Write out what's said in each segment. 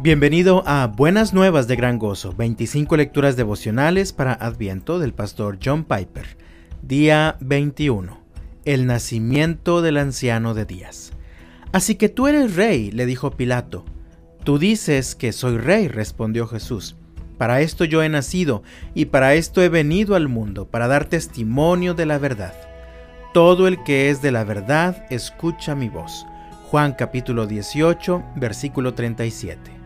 Bienvenido a Buenas Nuevas de Gran Gozo, 25 lecturas devocionales para Adviento del pastor John Piper. Día 21. El nacimiento del anciano de días. Así que tú eres rey, le dijo Pilato. Tú dices que soy rey, respondió Jesús. Para esto yo he nacido y para esto he venido al mundo, para dar testimonio de la verdad. Todo el que es de la verdad escucha mi voz. Juan capítulo 18, versículo 37.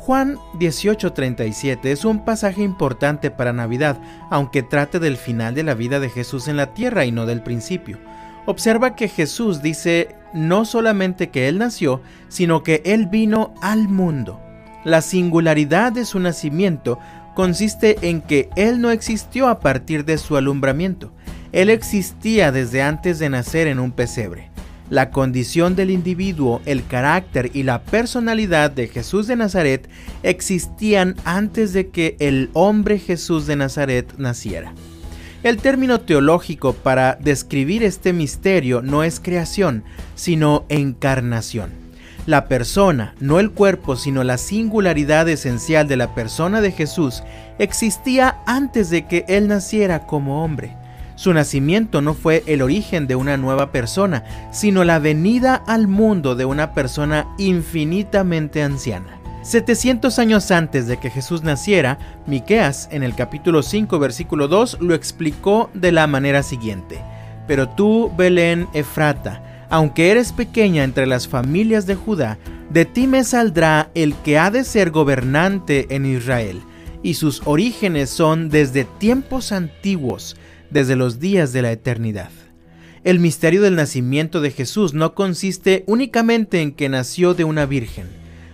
Juan 18:37 es un pasaje importante para Navidad, aunque trate del final de la vida de Jesús en la tierra y no del principio. Observa que Jesús dice no solamente que Él nació, sino que Él vino al mundo. La singularidad de su nacimiento consiste en que Él no existió a partir de su alumbramiento. Él existía desde antes de nacer en un pesebre. La condición del individuo, el carácter y la personalidad de Jesús de Nazaret existían antes de que el hombre Jesús de Nazaret naciera. El término teológico para describir este misterio no es creación, sino encarnación. La persona, no el cuerpo, sino la singularidad esencial de la persona de Jesús, existía antes de que Él naciera como hombre. Su nacimiento no fue el origen de una nueva persona, sino la venida al mundo de una persona infinitamente anciana. 700 años antes de que Jesús naciera, Miqueas en el capítulo 5 versículo 2 lo explicó de la manera siguiente: Pero tú, Belén Efrata, aunque eres pequeña entre las familias de Judá, de ti me saldrá el que ha de ser gobernante en Israel, y sus orígenes son desde tiempos antiguos desde los días de la eternidad. El misterio del nacimiento de Jesús no consiste únicamente en que nació de una virgen.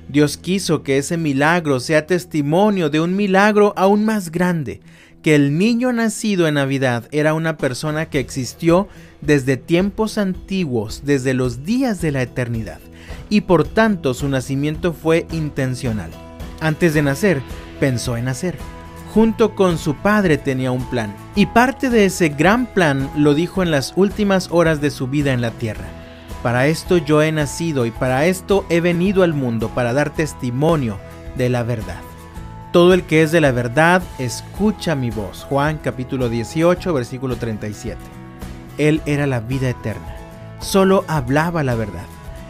Dios quiso que ese milagro sea testimonio de un milagro aún más grande, que el niño nacido en Navidad era una persona que existió desde tiempos antiguos, desde los días de la eternidad, y por tanto su nacimiento fue intencional. Antes de nacer, pensó en nacer junto con su padre tenía un plan, y parte de ese gran plan lo dijo en las últimas horas de su vida en la tierra. Para esto yo he nacido y para esto he venido al mundo, para dar testimonio de la verdad. Todo el que es de la verdad escucha mi voz. Juan capítulo 18 versículo 37. Él era la vida eterna. Solo hablaba la verdad.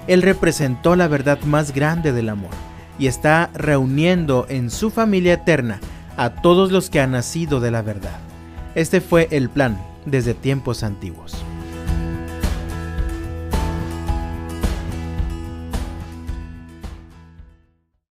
Él representó la verdad más grande del amor y está reuniendo en su familia eterna a todos los que han nacido de la verdad. Este fue el plan desde tiempos antiguos.